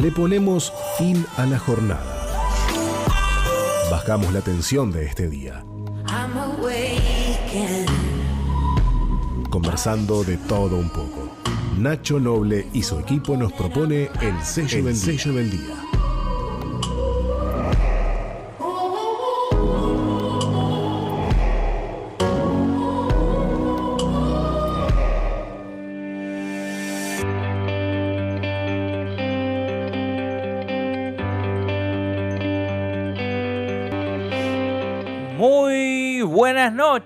le ponemos fin a la jornada. Bajamos la tensión de este día. Conversando de todo un poco. Nacho Noble y su equipo nos propone el sello, del, sello del día.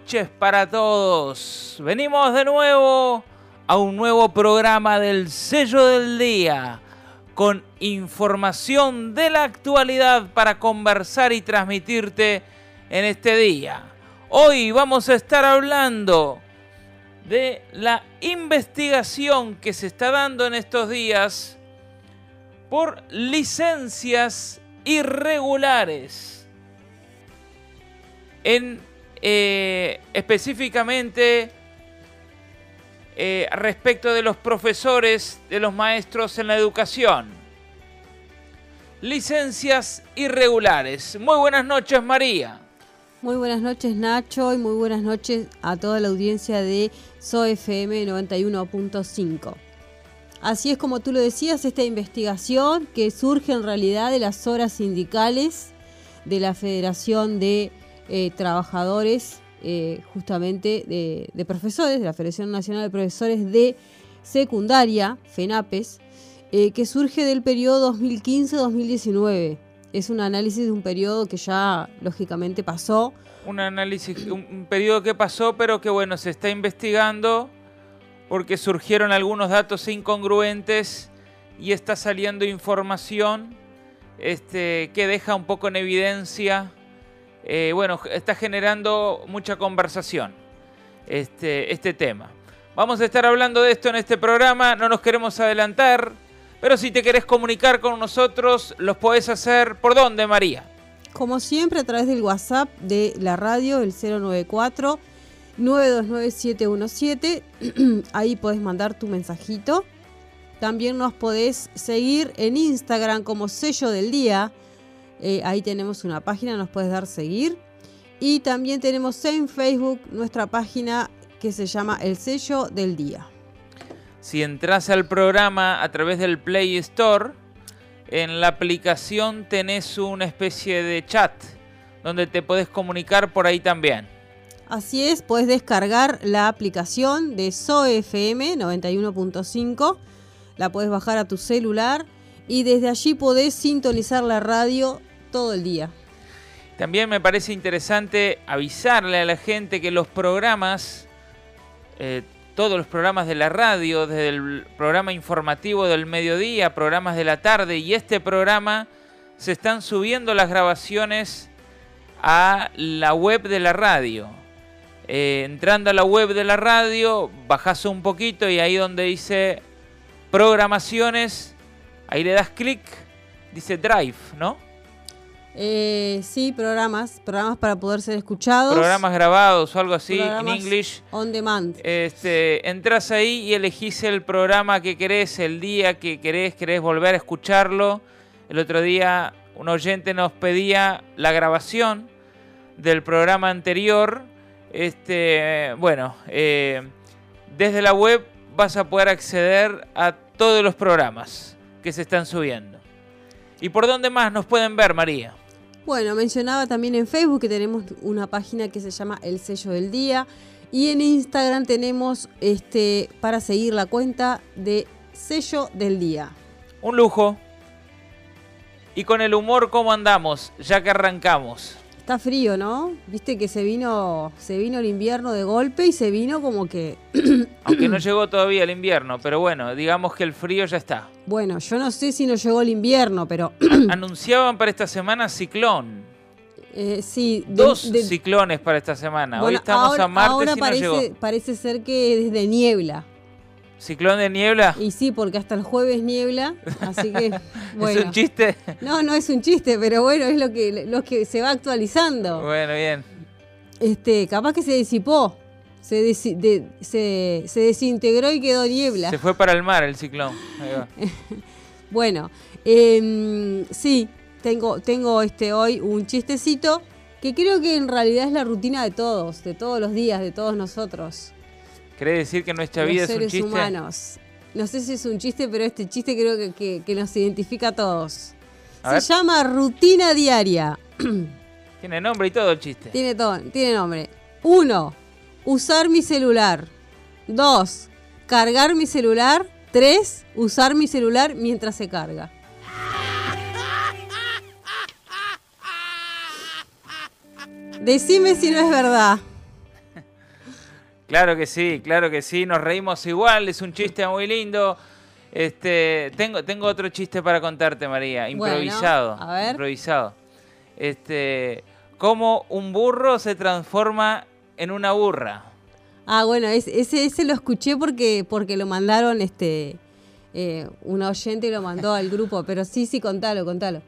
Noches para todos. Venimos de nuevo a un nuevo programa del sello del día con información de la actualidad para conversar y transmitirte en este día. Hoy vamos a estar hablando de la investigación que se está dando en estos días por licencias irregulares en eh, específicamente eh, respecto de los profesores, de los maestros en la educación. Licencias irregulares. Muy buenas noches, María. Muy buenas noches, Nacho, y muy buenas noches a toda la audiencia de SOFM 91.5. Así es como tú lo decías, esta investigación que surge en realidad de las horas sindicales de la Federación de eh, trabajadores eh, justamente de, profesores, de la Federación Nacional de Profesores de Secundaria, FENAPES, eh, que surge del periodo 2015-2019. Es un análisis de un periodo que ya lógicamente pasó. Un análisis, un periodo que pasó, pero que bueno, se está investigando porque surgieron algunos datos incongruentes y está saliendo información este, que deja un poco en evidencia eh, bueno, está generando mucha conversación este, este tema. Vamos a estar hablando de esto en este programa, no nos queremos adelantar, pero si te querés comunicar con nosotros, los podés hacer por dónde, María. Como siempre, a través del WhatsApp de la radio, el 094 929 Ahí podés mandar tu mensajito. También nos podés seguir en Instagram como sello del día eh, ahí tenemos una página, nos puedes dar seguir. Y también tenemos en Facebook nuestra página que se llama El Sello del Día. Si entras al programa a través del Play Store, en la aplicación tenés una especie de chat donde te puedes comunicar por ahí también. Así es, puedes descargar la aplicación de SOFM 91.5, la puedes bajar a tu celular y desde allí podés sintonizar la radio todo el día. También me parece interesante avisarle a la gente que los programas, eh, todos los programas de la radio, desde el programa informativo del mediodía, programas de la tarde y este programa, se están subiendo las grabaciones a la web de la radio. Eh, entrando a la web de la radio, bajas un poquito y ahí donde dice programaciones, Ahí le das clic, dice Drive, ¿no? Eh, sí, programas, programas para poder ser escuchados. Programas grabados o algo así, en English. On demand. Este, entras ahí y elegís el programa que querés, el día que querés, querés volver a escucharlo. El otro día un oyente nos pedía la grabación del programa anterior. Este, bueno, eh, desde la web vas a poder acceder a todos los programas que se están subiendo. ¿Y por dónde más nos pueden ver, María? Bueno, mencionaba también en Facebook que tenemos una página que se llama El Sello del Día y en Instagram tenemos este para seguir la cuenta de Sello del Día. Un lujo. Y con el humor, ¿cómo andamos? Ya que arrancamos. Está frío, ¿no? Viste que se vino, se vino el invierno de golpe y se vino como que. Aunque no llegó todavía el invierno, pero bueno, digamos que el frío ya está. Bueno, yo no sé si no llegó el invierno, pero. Anunciaban para esta semana ciclón. Eh, sí, dos ciclones para esta semana. Hoy estamos a martes ahora y parece, no llegó. parece ser que es de niebla. ¿Ciclón de niebla? Y sí, porque hasta el jueves niebla, así que bueno. ¿Es un chiste? No, no es un chiste, pero bueno, es lo que, lo que se va actualizando. Bueno, bien. Este, capaz que se disipó, se, se, desintegró y quedó niebla. Se fue para el mar el ciclón. Bueno, em, sí, tengo, tengo este hoy un chistecito que creo que en realidad es la rutina de todos, de todos los días, de todos nosotros. ¿Quiere decir que nuestra los vida es un seres chiste? humanos. No sé si es un chiste, pero este chiste creo que, que- que nos identifica a todos. A Se ver. llama rutina diaria. Tiene nombre y todo el chiste. Tiene todo, tiene nombre. Uno, usar mi celular. Dos, cargar mi celular. Tres, usar mi celular mientras se carga. Decime si no es verdad. Claro que sí, claro que sí, nos reímos igual, es un chiste muy lindo. Este, tengo, tengo otro chiste para contarte, María, Bueno, improvisado. a ver. Improvisado. Este, cómo un burro se transforma en una burra. Ah, bueno, es- ese, ese lo escuché porque, porque lo mandaron, este, eh, una oyente lo mandó al grupo, pero sí, sí, contalo, contalo.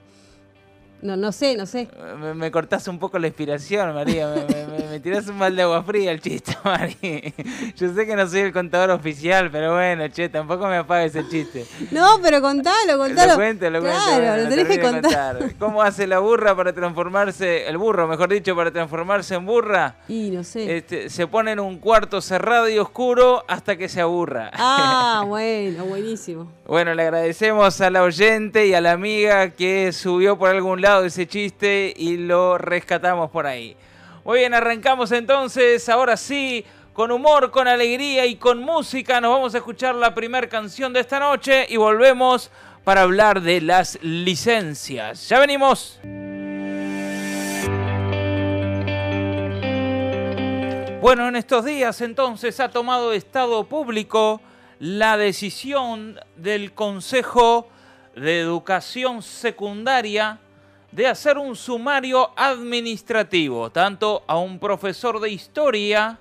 No, no sé, no sé. Me, me cortás un poco la inspiración, María. Me, me- me- tirás un balde de agua fría el chiste, María. Yo sé que no soy el contador oficial, pero bueno, che, tampoco me apagues el chiste. No, pero contalo, contalo. Lo cuento, lo cuento. Claro, bueno, lo tenés que de contar. ¿Cómo hace la burra para transformarse, el burro, mejor dicho, para transformarse en burra? Y no sé. Este, se pone en un cuarto cerrado y oscuro hasta que se aburra. Ah, bueno, buenísimo. Bueno, le agradecemos a la oyente y a la amiga que subió por algún lado ese chiste y lo rescatamos por ahí. Muy bien, arrancamos entonces, ahora sí, con humor, con alegría y con música. Nos vamos a escuchar la primera canción de esta noche y volvemos para hablar de las licencias. Ya venimos. Bueno, en estos días entonces ha tomado Estado Público la decisión del Consejo de Educación Secundaria de hacer un sumario administrativo, tanto a un profesor de historia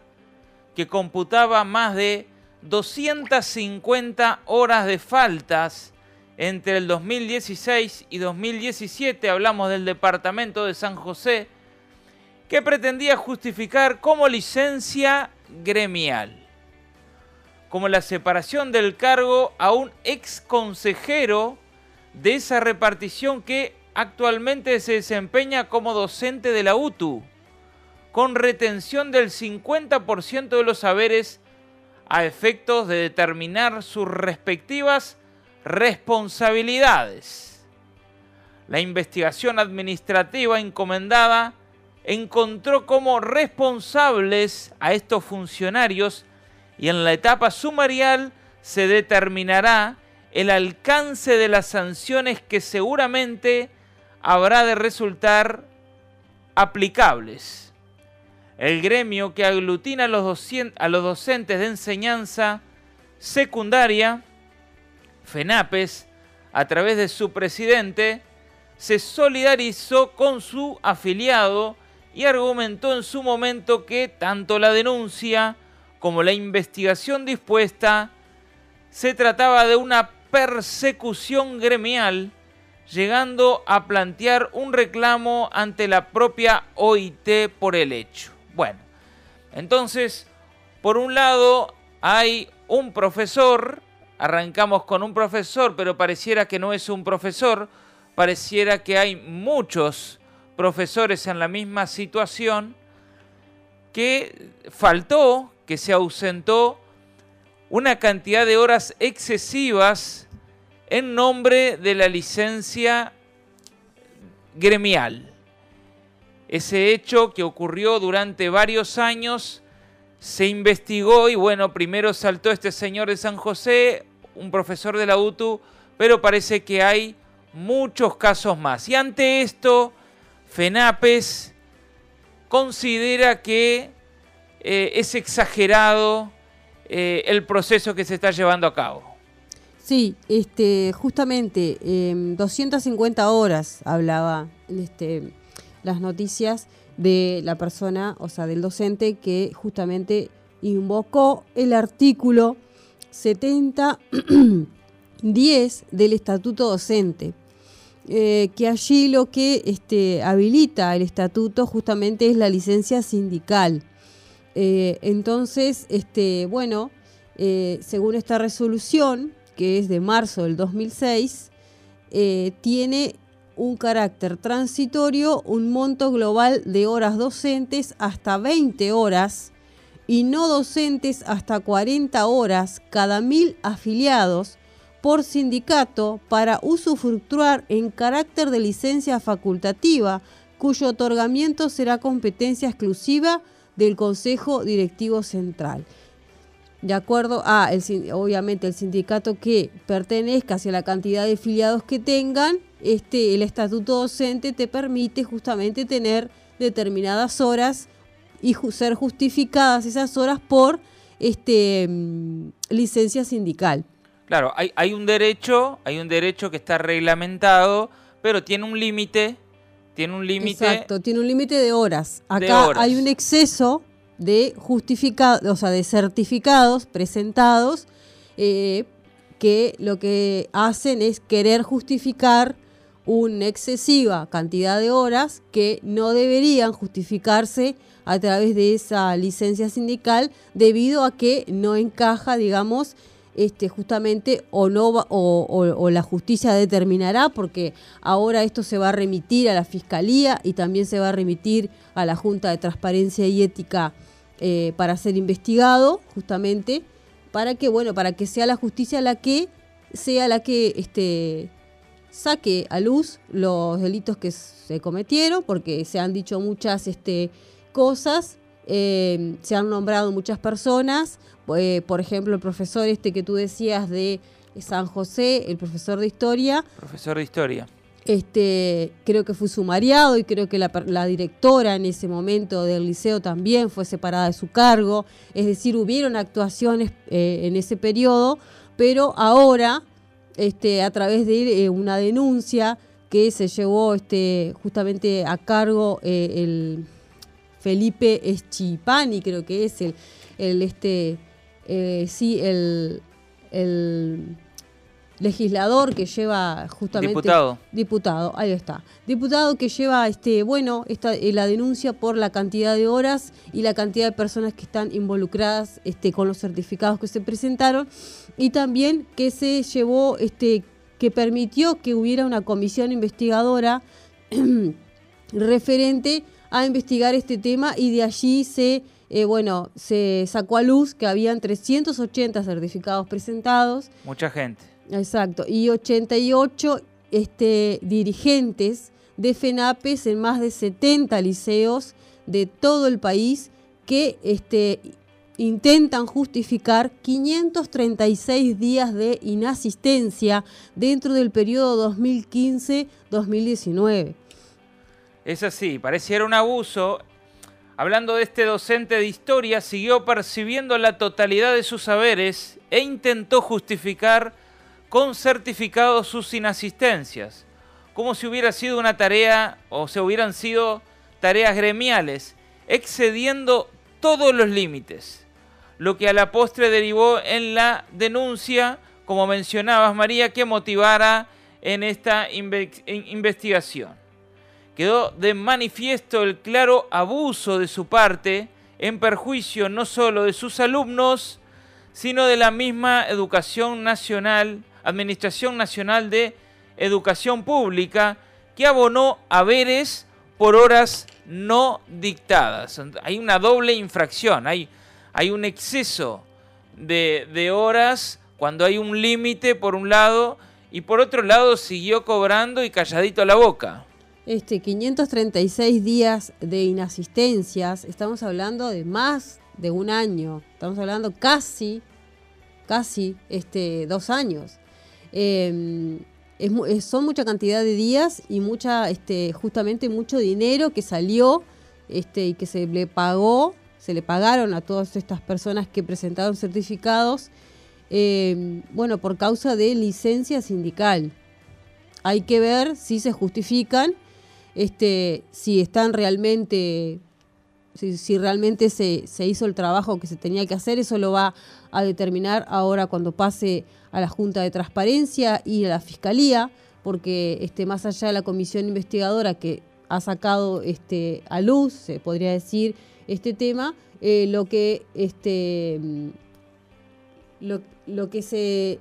que computaba más de 250 horas de faltas entre el 2016 y 2017, hablamos del departamento de San José, que pretendía justificar como licencia gremial, como la separación del cargo a un ex consejero de esa repartición que actualmente se desempeña como docente de la UTU, con retención del 50% de los saberes a efectos de determinar sus respectivas responsabilidades. La investigación administrativa encomendada encontró como responsables a estos funcionarios y en la etapa sumarial se determinará el alcance de las sanciones que seguramente habrá de resultar aplicables. El gremio que aglutina a los, a los docentes de enseñanza secundaria, FENAPES, a través de su presidente, se solidarizó con su afiliado y argumentó en su momento que tanto la denuncia como la investigación dispuesta se trataba de una persecución gremial, llegando a plantear un reclamo ante la propia OIT por el hecho. Bueno, entonces, por un lado hay un profesor, arrancamos con un profesor, pero pareciera que no es un profesor, pareciera que hay muchos profesores en la misma situación que faltó, que se ausentó una cantidad de horas excesivas en nombre de la licencia gremial. Ese hecho que ocurrió durante varios años se investigó y bueno, primero saltó este señor de San José, un profesor de la UTU, pero parece que hay muchos casos más. Y ante esto, FENAPES considera que eh, es exagerado eh, el proceso que se está llevando a cabo. Sí, este, justamente em, 250 horas hablaba este, las noticias de la persona, o sea, del docente que justamente invocó el artículo 70 10 del Estatuto Docente. eh, que allí lo que este, habilita el estatuto justamente es la licencia sindical. Eh, entonces, este, bueno, eh, según esta resolución, que es de marzo del 2006, eh, tiene un carácter transitorio, un monto global de horas docentes hasta 20 horas y no docentes hasta 40 horas cada mil afiliados por sindicato para usufructuar en carácter de licencia facultativa, cuyo otorgamiento será competencia exclusiva del Consejo Directivo Central. De acuerdo a, el, obviamente, el sindicato que pertenezca hacia la cantidad de afiliados que tengan, este, el estatuto docente te permite justamente tener determinadas horas y ser justificadas esas horas por este, mm, licencia sindical. Claro, hay, hay, un derecho, hay un derecho que está reglamentado, pero tiene un límite, tiene un límite. Exacto, tiene un límite de horas. Acá hay un exceso de justificados, o sea, de certificados presentados eh, que lo que hacen es querer justificar una excesiva cantidad de horas que no deberían justificarse a través de esa licencia sindical debido a que no encaja, digamos, este, justamente o no o, la justicia determinará porque ahora esto se va a remitir a la fiscalía y también se va a remitir a la Junta de Transparencia y Ética eh, para ser investigado justamente para que bueno para que sea la justicia la que sea la que este saque a luz los delitos que se cometieron porque se han dicho muchas este cosas eh, se han nombrado muchas personas, eh, por ejemplo, el profesor este que tú decías de San José, el profesor de historia. Profesor de historia. Este, creo que fue sumariado y creo que la, directora en ese momento del liceo también fue separada de su cargo. Es decir, hubieron actuaciones eh, en ese periodo, pero ahora, este, a través de una denuncia que se llevó este, justamente a cargo el Felipe Eschipani, creo que es el, el este, eh, sí, el, el legislador que lleva justamente diputado. Diputado ahí está. Diputado que lleva este bueno esta eh, la denuncia por la cantidad de horas y la cantidad de personas que están involucradas este con los certificados que se presentaron. Y también que se llevó este que permitió que hubiera una comisión investigadora referente a investigar este tema y de allí se, eh, bueno, se sacó a luz que habían 380 certificados presentados. Mucha gente. Exacto, y 88 este, dirigentes de FENAPES en más de 70 liceos de todo el país que este, intentan justificar 536 días de inasistencia dentro del periodo 2015-2019. Es así, pareciera un abuso. Hablando de este docente de historia, siguió percibiendo la totalidad de sus saberes e intentó justificar con certificados sus inasistencias, como si hubiera sido una tarea o se hubieran sido tareas gremiales, excediendo todos los límites, lo que a la postre derivó en la denuncia, como mencionabas María, que motivara en esta investigación quedó de manifiesto el claro abuso de su parte en perjuicio no solo de sus alumnos, sino de la misma Educación Nacional, Administración Nacional de Educación Pública, que abonó haberes por horas no dictadas. Hay una doble infracción, hay, un exceso de, de horas cuando hay un límite por un lado y por otro lado siguió cobrando y calladito la boca este, 536 días de inasistencias, estamos hablando de más de un año, estamos hablando casi, casi este, dos años. Em, son mucha cantidad de días y mucha, este, justamente mucho dinero que salió este, y que se le pagó, se le pagaron a todas estas personas que presentaron certificados, em, bueno, por causa de licencia sindical. Hay que ver si se justifican este, si están realmente, si, realmente se, se, hizo el trabajo que se tenía que hacer, eso lo va a determinar ahora cuando pase a la Junta de Transparencia y a la Fiscalía, porque este, más allá de la comisión investigadora que ha sacado este, a luz, se podría decir, este tema, eh, lo que este lo, lo que se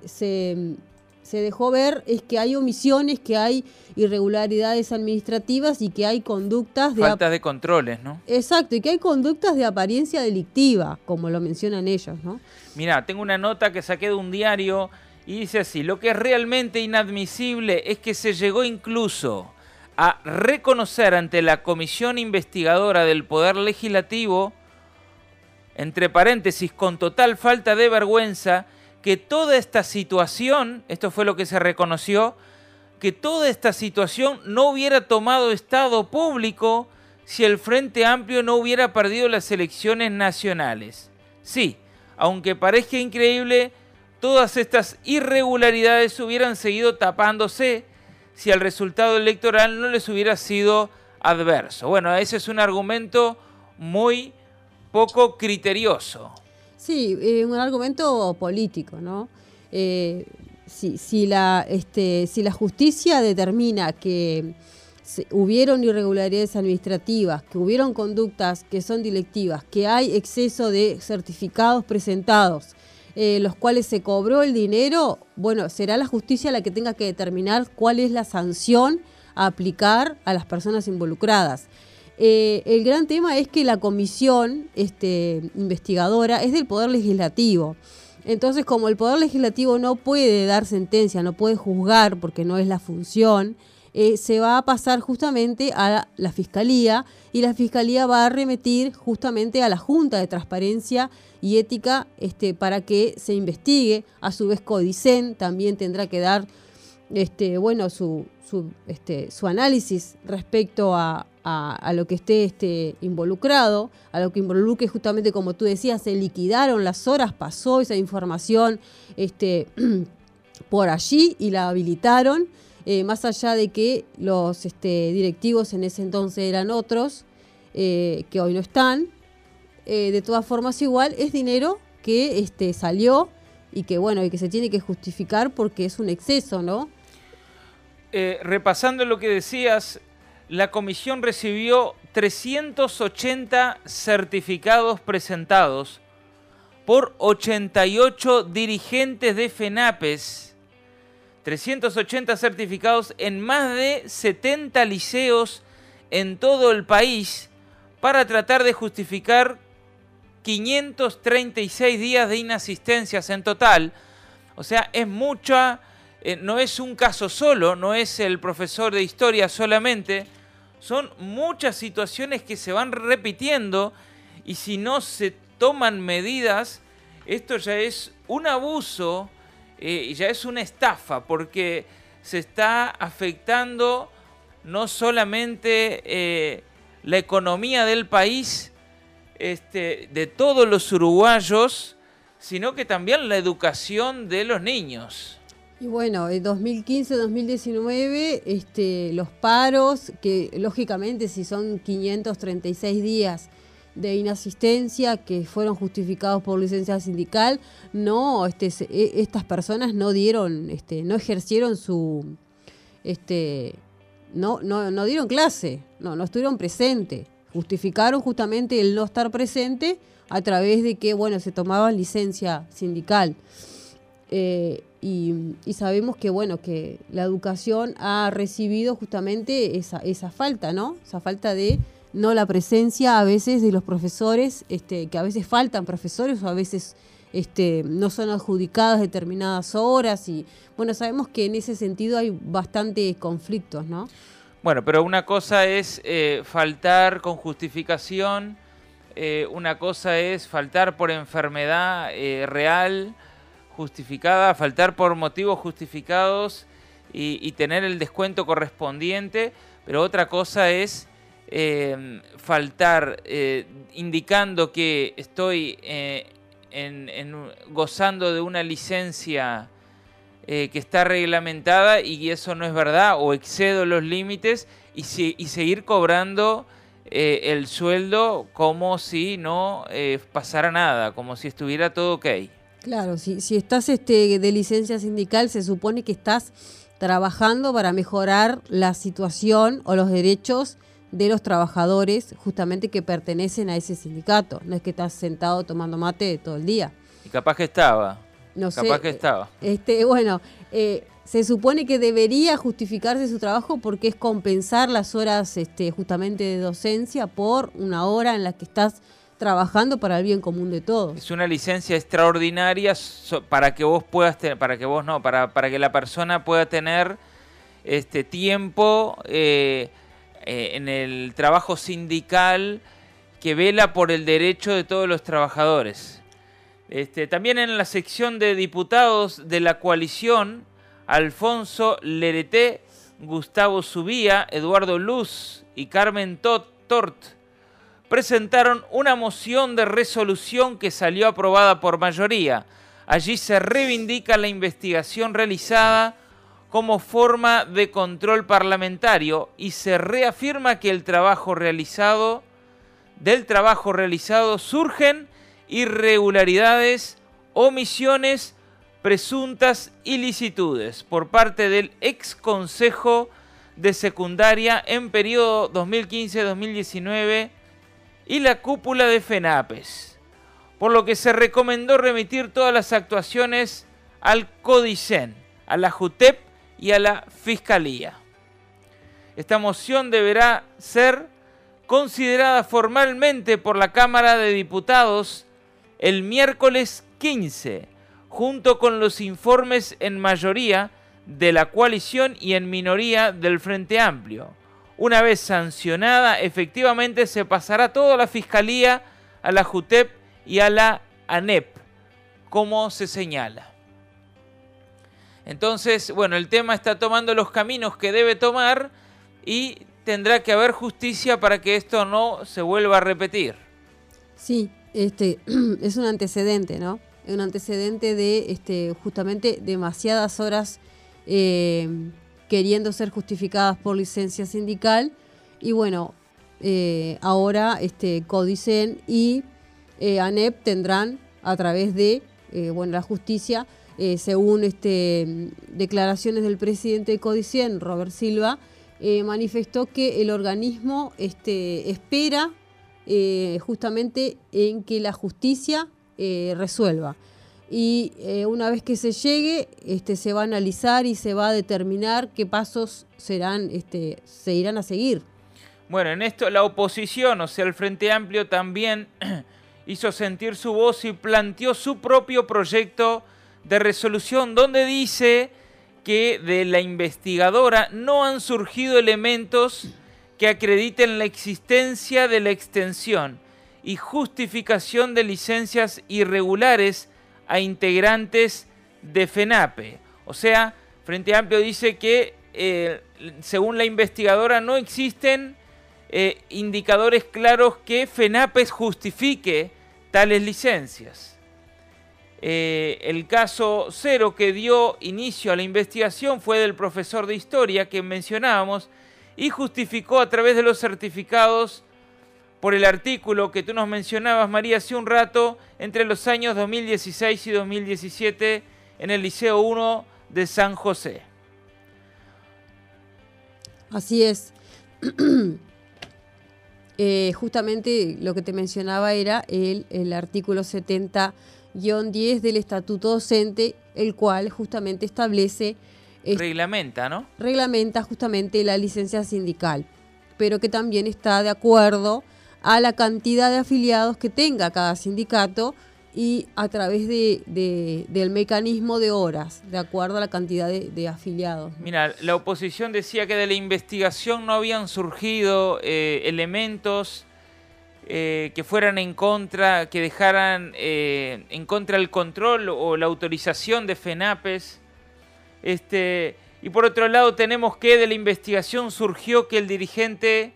se dejó ver es que hay omisiones, que hay irregularidades administrativas y que hay conductas de... Faltas de controles, ¿no? Exacto, y que hay conductas de apariencia delictiva, como lo mencionan ellos, ¿no? Mira, tengo una nota que saqué de un diario y dice así, lo que es realmente inadmisible es que se llegó incluso a reconocer ante la comisión investigadora del Poder Legislativo, entre paréntesis, con total falta de vergüenza, que toda esta situación, esto fue lo que se reconoció, que toda esta situación no hubiera tomado estado público si el Frente Amplio no hubiera perdido las elecciones nacionales. Sí, aunque parezca increíble, todas estas irregularidades hubieran seguido tapándose si el resultado electoral no les hubiera sido adverso. Bueno, ese es un argumento muy poco criterioso. Sí, eh, un argumento político, ¿no? Eh, si, la, este, si la justicia determina que hubieron irregularidades administrativas, que hubieron conductas que son directivas, que hay exceso de certificados presentados, eh, los cuales se cobró el dinero, bueno, será la justicia la que tenga que determinar cuál es la sanción a aplicar a las personas involucradas. Eh, el gran tema es que la comisión este, investigadora es del Poder Legislativo. Entonces, como el Poder Legislativo no puede dar sentencia, no puede juzgar porque no es la función, eh, se va a pasar justamente a la Fiscalía y la Fiscalía va a remitir justamente a la Junta de Transparencia y Ética este, para que se investigue. A su vez, Codicen también tendrá que dar este, bueno, su, su, este, su análisis respecto a, a, lo que esté este, involucrado, a lo que involucre justamente como tú decías, se liquidaron las horas, pasó esa información este, por allí y la habilitaron eh, más allá de que los este, directivos en ese entonces eran otros, eh, que hoy no están, eh, de todas formas igual es dinero que este, salió y que bueno, y que se tiene que justificar porque es un exceso, ¿no? Repasando lo que decías, la comisión recibió 380 certificados presentados por 88 dirigentes de FENAPES 380 certificados en más de 70 liceos en todo el país para tratar de justificar 536 días de inasistencias en total. O sea, es mucha, eh, no es un caso solo, no es el profesor de historia solamente, son muchas situaciones que se van repitiendo y si no se toman medidas, esto ya es un abuso eh, ya es una estafa porque se está afectando no solamente eh, la economía del país, este, de todos los uruguayos, sino que también la educación de los niños. Y bueno, en 2015-2019, este, los paros, que lógicamente si son 536 días de inasistencia que fueron justificados por licencia sindical, no, este, e, estas personas no dieron, este, no ejercieron su, este, no, no, no dieron clase, no, no estuvieron presentes, justificaron justamente el no estar presente a través de que, bueno, se tomaban licencia sindical. Eh, y, sabemos que, bueno, que la educación ha recibido justamente esa, esa falta, ¿no? Esa falta de no la presencia a veces de los profesores, este, que a veces faltan profesores o a veces este, no son adjudicadas determinadas horas y bueno, sabemos que en ese sentido hay bastantes conflictos, ¿no? Bueno, pero una cosa es eh, faltar con justificación, eh, una cosa es faltar por enfermedad real, justificada, faltar por motivos justificados y tener el descuento correspondiente, pero otra cosa es eh, faltar eh, indicando que estoy eh, gozando de una licencia que está reglamentada y eso no es verdad o excedo los límites y, seguir cobrando el sueldo como si no pasara nada, como si estuviera todo ok. Claro, si, si estás este, de licencia sindical se supone que estás trabajando para mejorar la situación o los derechos de los trabajadores justamente que pertenecen a ese sindicato. No es que estás sentado tomando mate todo el día. Y capaz que estaba. No capaz que estaba. Este, bueno, eh, se supone que debería justificarse su trabajo porque es compensar las horas este, justamente de docencia por una hora en la que estás trabajando para el bien común de todos. Es una licencia extraordinaria para que vos puedas tener, para que vos no, para, que la persona pueda tener este tiempo eh, eh, en el trabajo sindical que vela por el derecho de todos los trabajadores. Este, también en la sección de diputados de la coalición, Alfonso Lerete, Gustavo Subía, Eduardo Luz y Carmen Tort presentaron una moción de resolución que salió aprobada por mayoría. Allí se reivindica la investigación realizada como forma de control parlamentario y se reafirma que el trabajo realizado del trabajo realizado surgen irregularidades, omisiones, presuntas ilicitudes por parte del ex consejo de secundaria en periodo 2015-2019 y la cúpula de FENAPES, por lo que se recomendó remitir todas las actuaciones al CODICEN, a la JUTEP y a la Fiscalía. Esta moción deberá ser considerada formalmente por la Cámara de Diputados el miércoles 15, junto con los informes en mayoría de la coalición y en minoría del Frente Amplio. Una vez sancionada, efectivamente se pasará todo a la Fiscalía, a la JUTEP y a la ANEP, como se señala. Entonces, bueno, el tema está tomando los caminos que debe tomar y tendrá que haber justicia para que esto no se vuelva a repetir. Sí, este es un antecedente, ¿no? Un antecedente de este, justamente demasiadas horas eh, queriendo ser justificadas por licencia sindical. Y bueno, eh, ahora este, Codicen y eh, ANEP tendrán a través de bueno, la justicia, según este, declaraciones del presidente de Codicen, Robert Silva, manifestó que el organismo este, espera eh, justamente en que la justicia eh, resuelva. Y eh, una vez que se llegue, este, se va a analizar y se va a determinar qué pasos serán, este, se irán a seguir. Bueno, en esto la oposición, o sea, el Frente Amplio también hizo sentir su voz y planteó su propio proyecto de resolución donde dice que de la investigadora no han surgido elementos que acrediten la existencia de la extensión y justificación de licencias irregulares a integrantes de FENAPE. O sea, Frente Amplio dice que, eh, según la investigadora, no existen eh, indicadores claros que FENAPE justifique tales licencias. Eh, el caso cero que dio inicio a la investigación fue del profesor de historia que mencionábamos, y justificó a través de los certificados por el artículo que tú nos mencionabas, María, hace un rato, entre los años 2016 y 2017 en el Liceo 1 de San José. Así es. Eh, justamente lo que te mencionaba era el, el artículo 70-10 del Estatuto Docente, el cual justamente establece reglamenta, ¿no? Reglamenta justamente la licencia sindical, pero que también está de acuerdo a la cantidad de afiliados que tenga cada sindicato y a través de, del mecanismo de horas, de acuerdo a la cantidad de, afiliados. Mira, la oposición decía que de la investigación no habían surgido eh, elementos eh, que fueran en contra, que dejaran eh, en contra el control o la autorización de FENAPES este, y por otro lado tenemos que de la investigación surgió que el dirigente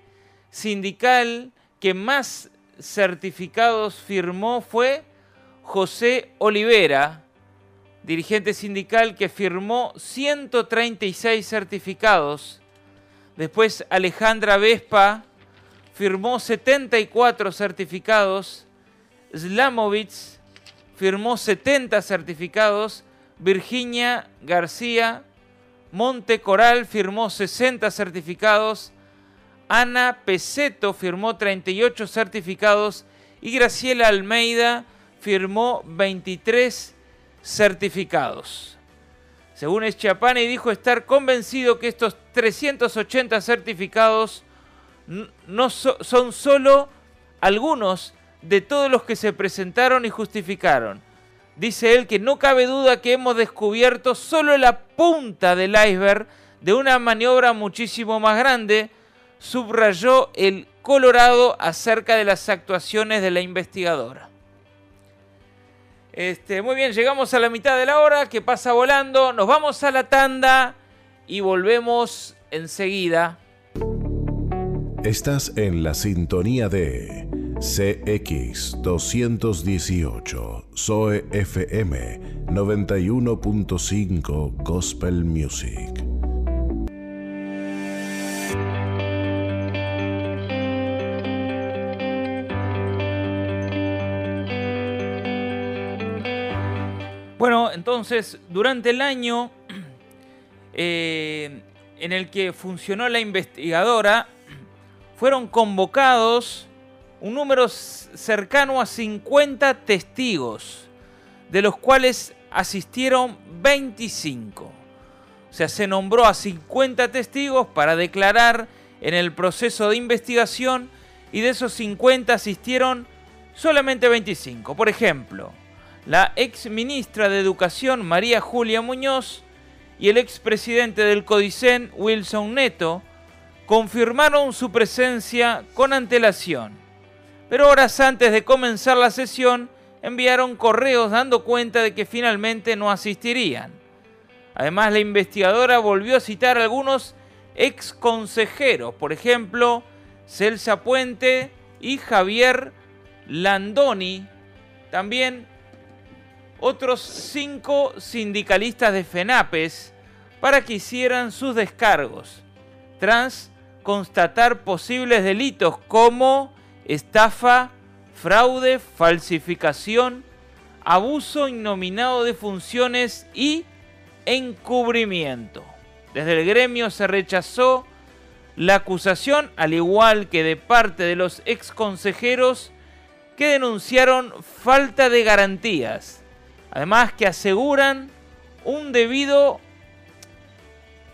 sindical que más certificados firmó fue José Olivera, dirigente sindical que firmó 136 certificados. Después Alejandra Vespa firmó 74 certificados. Slamovitz firmó 70 certificados Virginia García Monte Coral firmó 60 certificados, Ana Peseto firmó 38 certificados y Graciela Almeida firmó 23 certificados. Según Schiapani dijo estar convencido que estos 380 certificados no son solo algunos de todos los que se presentaron y justificaron. Dice él que no cabe duda que hemos descubierto solo la punta del iceberg de una maniobra muchísimo más grande, subrayó el Colorado acerca de las actuaciones de la investigadora. Este, muy bien, llegamos a la mitad de la hora que pasa volando, nos vamos a la tanda y volvemos enseguida. Estás en la sintonía de CX218, Zoe FM 91.5 Gospel Music. Entonces, durante el año eh, en el que funcionó la investigadora, fueron convocados un número cercano a 50 testigos, de los cuales asistieron 25. O sea, se nombró a 50 testigos para declarar en el proceso de investigación y de esos 50 asistieron solamente 25. Por ejemplo, la ex ministra de Educación María Julia Muñoz y el ex presidente del Codicen Wilson Neto confirmaron su presencia con antelación pero horas antes de comenzar la sesión enviaron correos dando cuenta de que finalmente no asistirían. Además, la investigadora volvió a citar a algunos ex consejeros, por ejemplo, Celsa Puente y Javier Landoni, también otros cinco sindicalistas de FENAPES, para que hicieran sus descargos, tras constatar posibles delitos como estafa, fraude, falsificación, abuso innominado de funciones y encubrimiento. Desde el gremio se rechazó la acusación, al igual que de parte de los ex consejeros que denunciaron falta de garantías. Además que aseguran un debido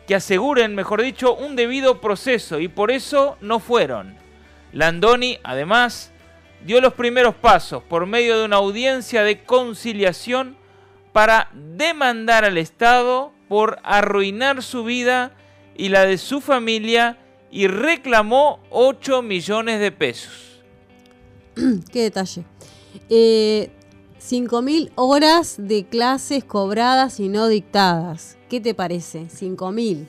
que aseguren, mejor dicho, un debido proceso y por eso no fueron. Landoni, además, dio los primeros pasos por medio de una audiencia de conciliación para demandar al Estado por arruinar su vida y la de su familia y reclamó 8 millones de pesos. Qué detalle. Eh, 5.000 horas de clases cobradas y no dictadas. ¿Qué te parece? 5.000.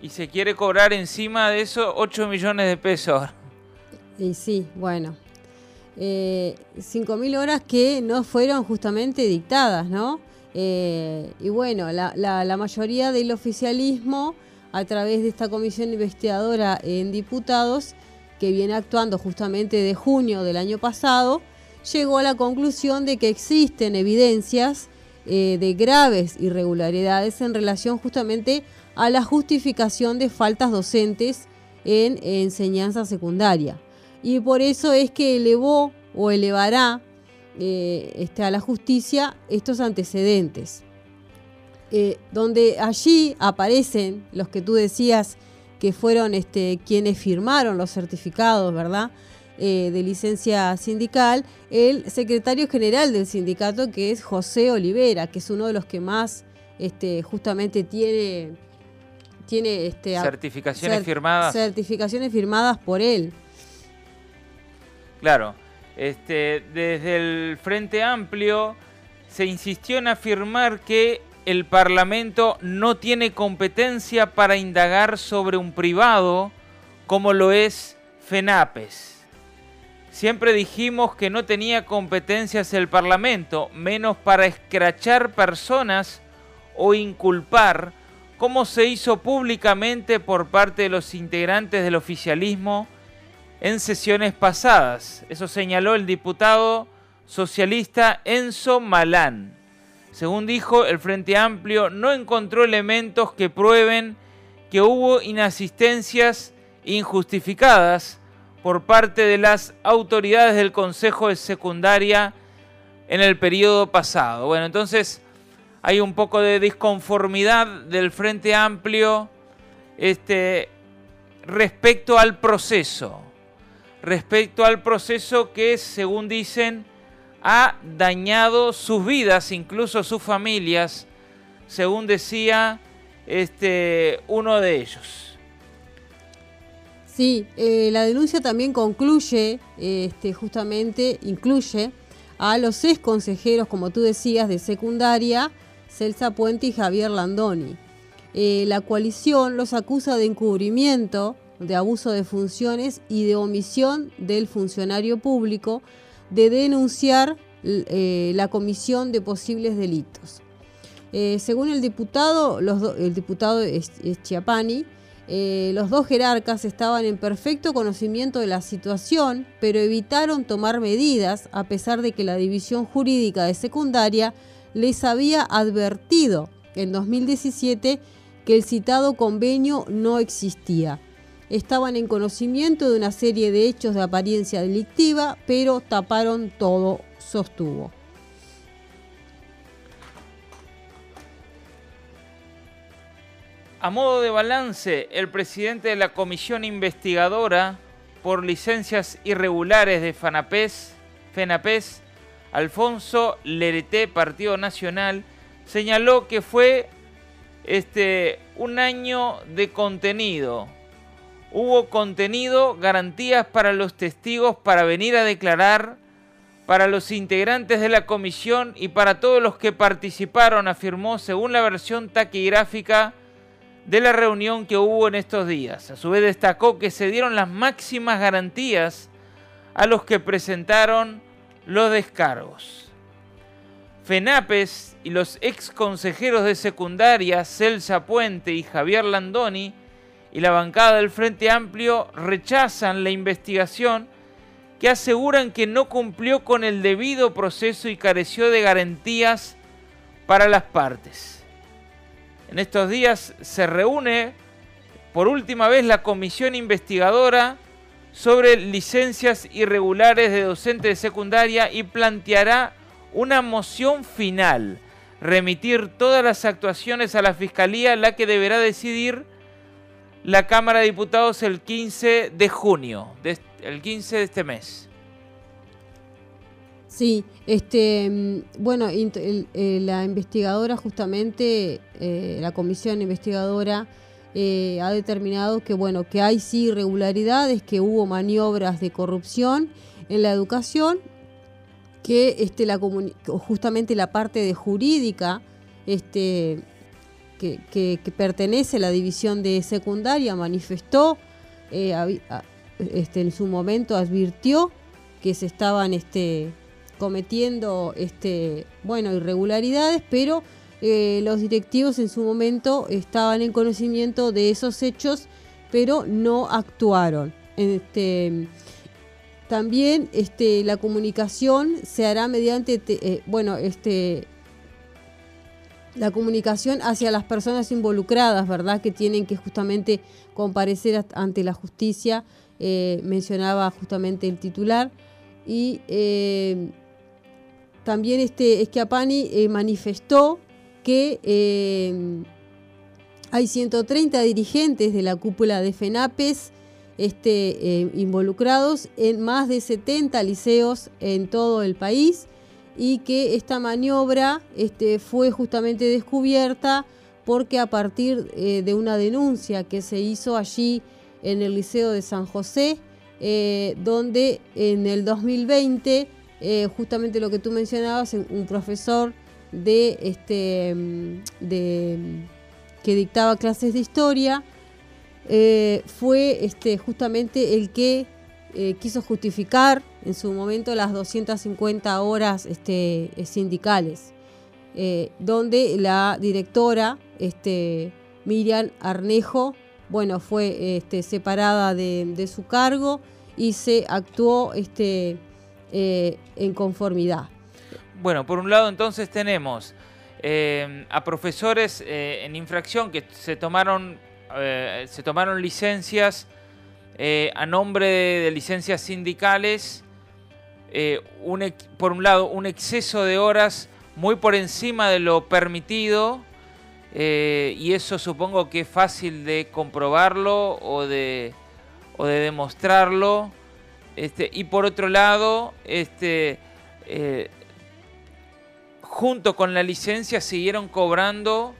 Y se quiere cobrar encima de eso 8 millones de pesos. Y sí, bueno. Eh, 5.000 horas que no fueron justamente dictadas, ¿no? Eh, y bueno, la, la, mayoría del oficialismo, a través de esta comisión investigadora en diputados, que viene actuando justamente de junio del año pasado, llegó a la conclusión de que existen evidencias eh, de graves irregularidades en relación justamente a la justificación de faltas docentes en enseñanza secundaria y por eso es que elevó o elevará eh, este, a la justicia estos antecedentes. Eh, donde allí aparecen los que tú decías que fueron este, quienes firmaron los certificados, ¿verdad? Eh, de licencia sindical, el secretario general del sindicato, que es José Olivera, que es uno de los que más este, justamente tiene, tiene este, certificaciones firmadas. Certificaciones firmadas por él. Claro, este, desde el Frente Amplio se insistió en afirmar que el Parlamento no tiene competencia para indagar sobre un privado como lo es FENAPES. Siempre dijimos que no tenía competencias el Parlamento, menos para escrachar personas o inculpar, como se hizo públicamente por parte de los integrantes del oficialismo en sesiones pasadas. Eso señaló el diputado socialista Enzo Malán. Según dijo, el Frente Amplio no encontró elementos que prueben que hubo inasistencias injustificadas por parte de las autoridades del Consejo de Secundaria en el periodo pasado. Bueno, entonces, hay un poco de disconformidad del Frente Amplio este, respecto al proceso. Respecto al proceso que, según dicen, ha dañado sus vidas, incluso sus familias, según decía este, uno de ellos. Sí, eh, la denuncia también concluye, este, justamente incluye a los seis consejeros, como tú decías, de secundaria, Celsa Puente y Javier Landoni. Eh, la coalición los acusa de encubrimiento, de abuso de funciones y de omisión del funcionario público de denunciar eh, la comisión de posibles delitos. Según el diputado, el diputado Chiapani, los dos jerarcas estaban en perfecto conocimiento de la situación, pero evitaron tomar medidas a pesar de que la división jurídica de secundaria les había advertido en 2017 que el citado convenio no existía. Estaban en conocimiento de una serie de hechos de apariencia delictiva, pero taparon todo, sostuvo. A modo de balance, el presidente de la comisión investigadora por licencias irregulares de FANAPES, FENAPES, Alfonso Lerete, Partido Nacional, señaló que fue este, un año de contenido. Hubo contenido, garantías para los testigos para venir a declarar, para los integrantes de la comisión y para todos los que participaron, afirmó según la versión taquigráfica de la reunión que hubo en estos días. A su vez destacó que se dieron las máximas garantías a los que presentaron los descargos. FENAPES y los ex consejeros de secundaria Celsa Puente y Javier Landoni y la bancada del Frente Amplio rechazan la investigación que aseguran que no cumplió con el debido proceso y careció de garantías para las partes. En estos días se reúne por última vez la comisión investigadora sobre licencias irregulares de docentes de secundaria y planteará una moción final, remitir todas las actuaciones a la Fiscalía, la que deberá decidir la Cámara de Diputados el 15 de junio, el 15 de este mes. Sí, este, mm, bueno, eh, la investigadora justamente, eh, la comisión investigadora, eh, ha determinado que bueno que hay sí irregularidades, que hubo maniobras de corrupción en la educación, que este, la justamente la parte de jurídica este, que, pertenece a la división de secundaria manifestó, este, en su momento advirtió que se estaban este, cometiendo este, bueno, irregularidades, pero eh, los directivos en su momento estaban en conocimiento de esos hechos, pero no actuaron. Este, también este, la comunicación se hará mediante, eh, bueno, este, la comunicación hacia las personas involucradas, ¿verdad? Que tienen que justamente comparecer ante la justicia, eh, mencionaba justamente el titular. Y también este Schiapani manifestó que eh, hay 130 dirigentes de la cúpula de FENAPES este, eh, involucrados en más de 70 liceos en todo el país y que esta maniobra este, fue justamente descubierta porque a partir eh, de una denuncia que se hizo allí en el Liceo de San José, donde en el 2020, justamente lo que tú mencionabas, un profesor de este de que dictaba clases de historia eh, fue este justamente el que eh, quiso justificar en su momento las 250 horas este, sindicales eh, donde la directora este, Miriam Arnejo bueno fue este, separada de, de, su cargo y se actuó este, en conformidad bueno, por un lado entonces tenemos eh, a profesores eh, en infracción que se tomaron, eh, se tomaron licencias a nombre de, licencias sindicales. por un lado, un exceso de horas muy por encima de lo permitido eh, y eso supongo que es fácil de comprobarlo o de, o de demostrarlo. Este, y por otro lado, este, eh, junto con la licencia siguieron cobrando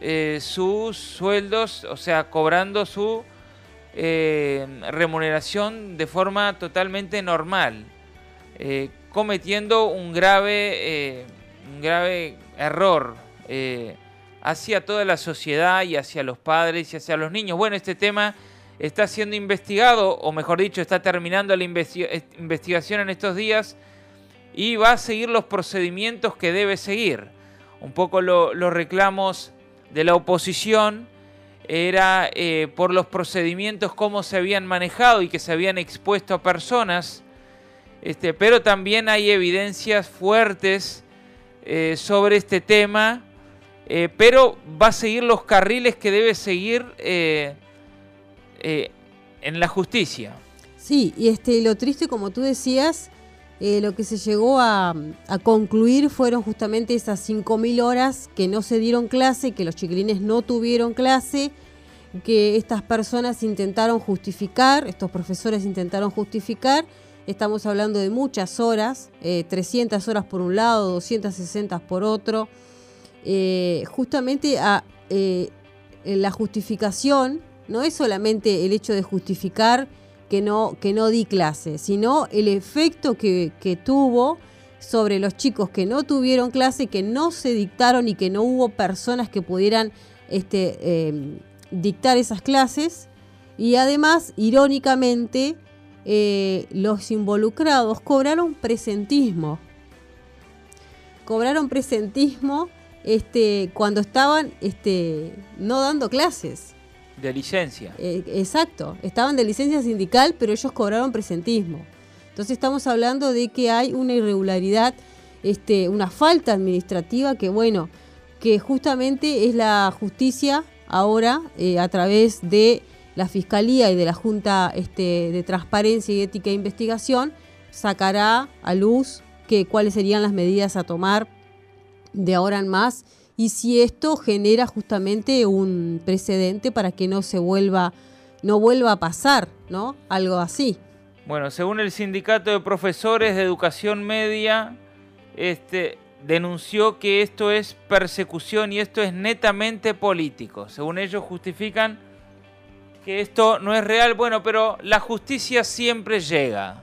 eh, sus sueldos, o sea, cobrando su remuneración de forma totalmente normal, cometiendo un grave, un grave error hacia toda la sociedad y hacia los padres y hacia los niños. Bueno, este tema está siendo investigado, o mejor dicho, está terminando la investigación en estos días y va a seguir los procedimientos que debe seguir. Un poco los reclamos de la oposición era eh, por los procedimientos, cómo se habían manejado y que se habían expuesto a personas, este, pero también hay evidencias fuertes eh, sobre este tema eh, pero va a seguir los carriles que debe seguir eh, eh, en la justicia. Sí, y este, lo triste, como tú decías, lo que se llegó a, concluir fueron justamente esas 5.000 horas que no se dieron clase, que los chiquilines no tuvieron clase, que estas personas intentaron justificar, estos profesores intentaron justificar. Estamos hablando de muchas horas, 300 horas por un lado, 260 por otro. Eh, justamente a eh, la justificación no es solamente el hecho de justificar que no, que no di clase, sino el efecto que, tuvo sobre los chicos que no tuvieron clase, que no se dictaron y que no hubo personas que pudieran este, em, dictar esas clases. Y además, irónicamente, eh, los involucrados cobraron presentismo. Cobraron presentismo este, cuando estaban este, no dando clases. De licencia. Eh, exacto, estaban de licencia sindical, pero ellos cobraron presentismo. Entonces estamos hablando de que hay una irregularidad, este, una falta administrativa que, bueno, que justamente es la justicia ahora eh, a través de la Fiscalía y de la Junta este, de Transparencia y Ética e Investigación sacará a luz que, cuáles serían las medidas a tomar de ahora en más y si esto genera justamente un precedente para que no se vuelva no vuelva a pasar, ¿no? Algo así. Bueno, según el sindicato de profesores de educación media, este denunció que esto es persecución y esto es netamente político. Según ellos justifican que esto no es real, bueno, pero la justicia siempre llega.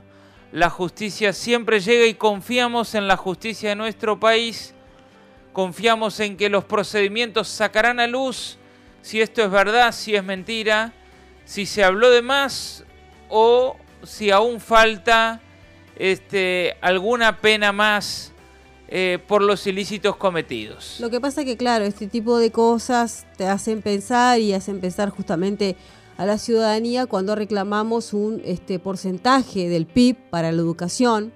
La justicia siempre llega y confiamos en la justicia de nuestro país Confiamos en que los procedimientos sacarán a luz si esto es verdad, si es mentira, si se habló de más o si aún falta este, alguna pena más eh, por los ilícitos cometidos. Lo que pasa es que, claro, este tipo de cosas te hacen pensar y hacen pensar justamente a la ciudadanía cuando reclamamos un este, porcentaje del PIB para la educación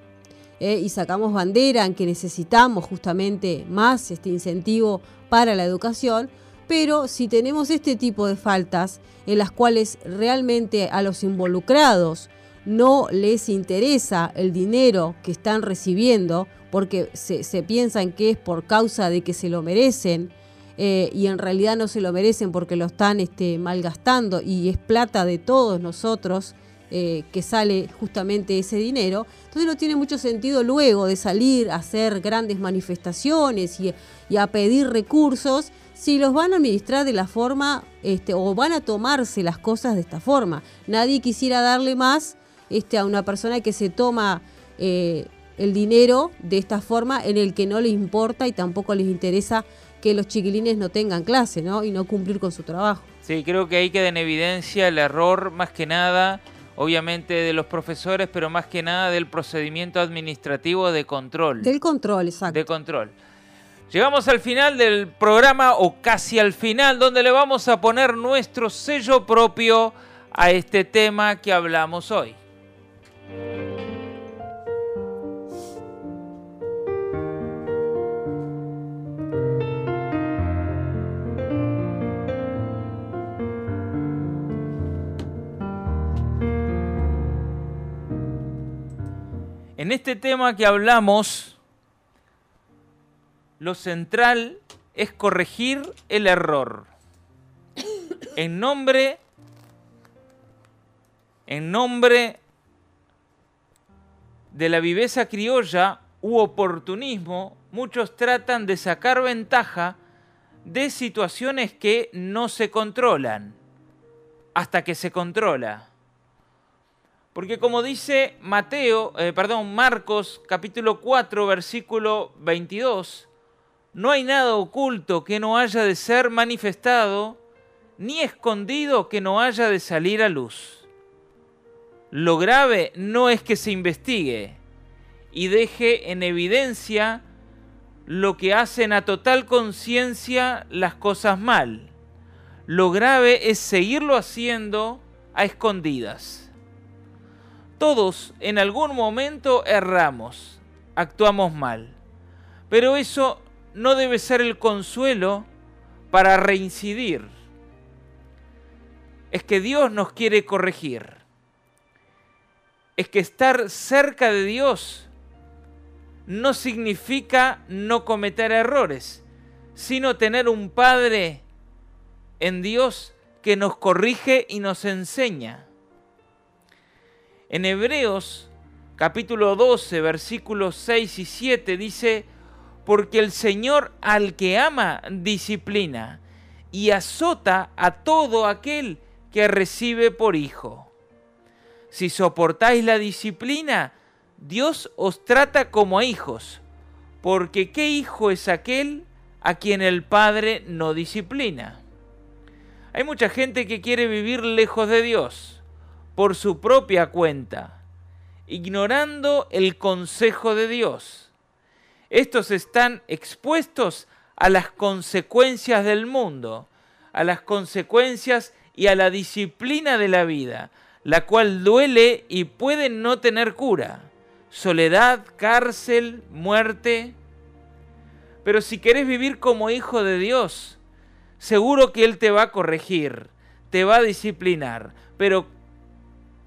eh, y sacamos bandera en que necesitamos justamente más este incentivo para la educación, pero si tenemos este tipo de faltas en las cuales realmente a los involucrados no les interesa el dinero que están recibiendo, porque se, piensan que es por causa de que se lo merecen, eh, y en realidad no se lo merecen porque lo están este, malgastando y es plata de todos nosotros, eh, que sale justamente ese dinero. Entonces no tiene mucho sentido luego de salir a hacer grandes manifestaciones y, a pedir recursos si los van a administrar de la forma este, o van a tomarse las cosas de esta forma. Nadie quisiera darle más este, a una persona que se toma eh, el dinero de esta forma en el que no le importa y tampoco les interesa que los chiquilines no tengan clase ¿no? y no cumplir con su trabajo. Sí, creo que ahí queda en evidencia el error más que nada obviamente de los profesores, pero más que nada del procedimiento administrativo de control. Del control, exacto. De control. Llegamos al final del programa, o casi al final, donde le vamos a poner nuestro sello propio a este tema que hablamos hoy. Lo central es corregir el error. En nombre en nombre de la viveza criolla u oportunismo, muchos tratan de sacar ventaja de situaciones que no se controlan hasta que se controla. Porque como dice Mateo, eh, perdón, Marcos capítulo 4 versículo 22, no hay nada oculto que no haya de ser manifestado, ni escondido que no haya de salir a luz. Lo grave no es que se investigue y deje en evidencia lo que hacen a total conciencia las cosas mal. Lo grave es seguirlo haciendo a escondidas. Todos en algún momento erramos, actuamos mal, pero eso no debe ser el consuelo para reincidir. Es que Dios nos quiere corregir es que estar cerca de Dios no significa no cometer errores, sino tener un Padre en Dios que nos corrige y nos enseña. En Hebreos capítulo 12 versículos 6 y 7 dice, porque el Señor al que ama disciplina y azota a todo aquel que recibe por hijo. Si soportáis la disciplina, Dios os trata como a hijos, porque ¿qué hijo es aquel a quien el Padre no disciplina? Hay mucha gente que quiere vivir lejos de Dios, por su propia cuenta, ignorando el consejo de Dios. Estos están expuestos a las consecuencias del mundo, a las consecuencias y a la disciplina de la vida, la cual duele y puede no tener cura. Soledad, cárcel, muerte. Pero si querés vivir como hijo de Dios, seguro que Él te va a corregir, te va a disciplinar, pero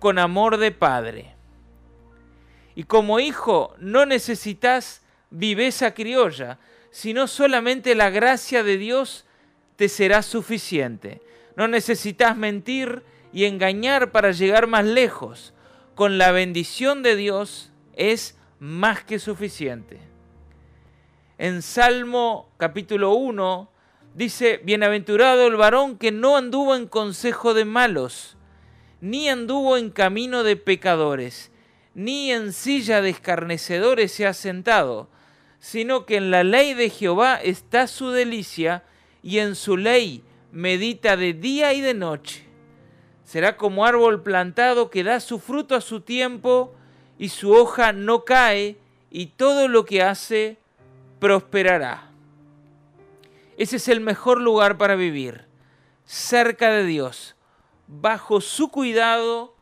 con amor de padre. Y como hijo no necesitas viveza criolla, sino solamente la gracia de Dios te será suficiente. No necesitas mentir y engañar para llegar más lejos. Con la bendición de Dios es más que suficiente. En Salmo capítulo 1 dice, Bienaventurado el varón que no anduvo en consejo de malos, ni anduvo en camino de pecadores, ni en silla de escarnecedores se ha sentado, sino que en la ley de Jehová está su delicia, y en su ley medita de día y de noche Será como árbol plantado que da su fruto a su tiempo y su hoja no cae y todo lo que hace prosperará. Ese es el mejor lugar para vivir, cerca de Dios, bajo su cuidado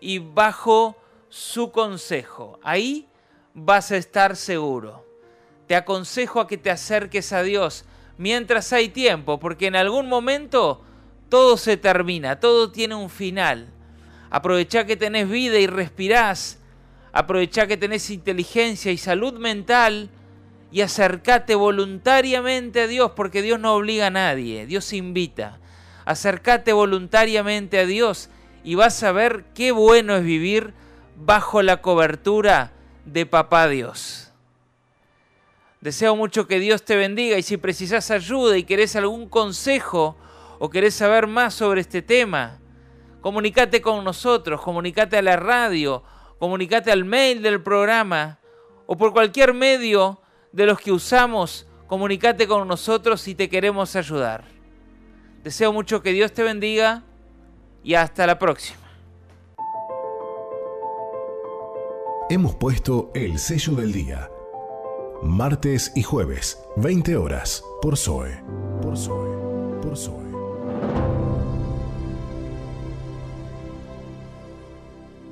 y bajo su consejo. Ahí vas a estar seguro. Te aconsejo a que te acerques a Dios mientras hay tiempo, porque en algún momento todo se termina, todo tiene un final. Aprovechá que tenés vida y respirás. Aprovechá que tenés inteligencia y salud mental y acercate voluntariamente a Dios, porque Dios no obliga a nadie, Dios invita. Acercate voluntariamente a Dios y vas a ver qué bueno es vivir bajo la cobertura de Papá Dios. Deseo mucho que Dios te bendiga y si precisas ayuda y querés algún consejo, o querés saber más sobre este tema, comunícate con nosotros, comunícate a la radio, comunícate al mail del programa o por cualquier medio de los que usamos, comunícate con nosotros y te queremos ayudar. Deseo mucho que Dios te bendiga y hasta la próxima. Hemos puesto el sello del día. Martes y jueves, 20 horas, por Zoe. Por Zoe. Por Zoe.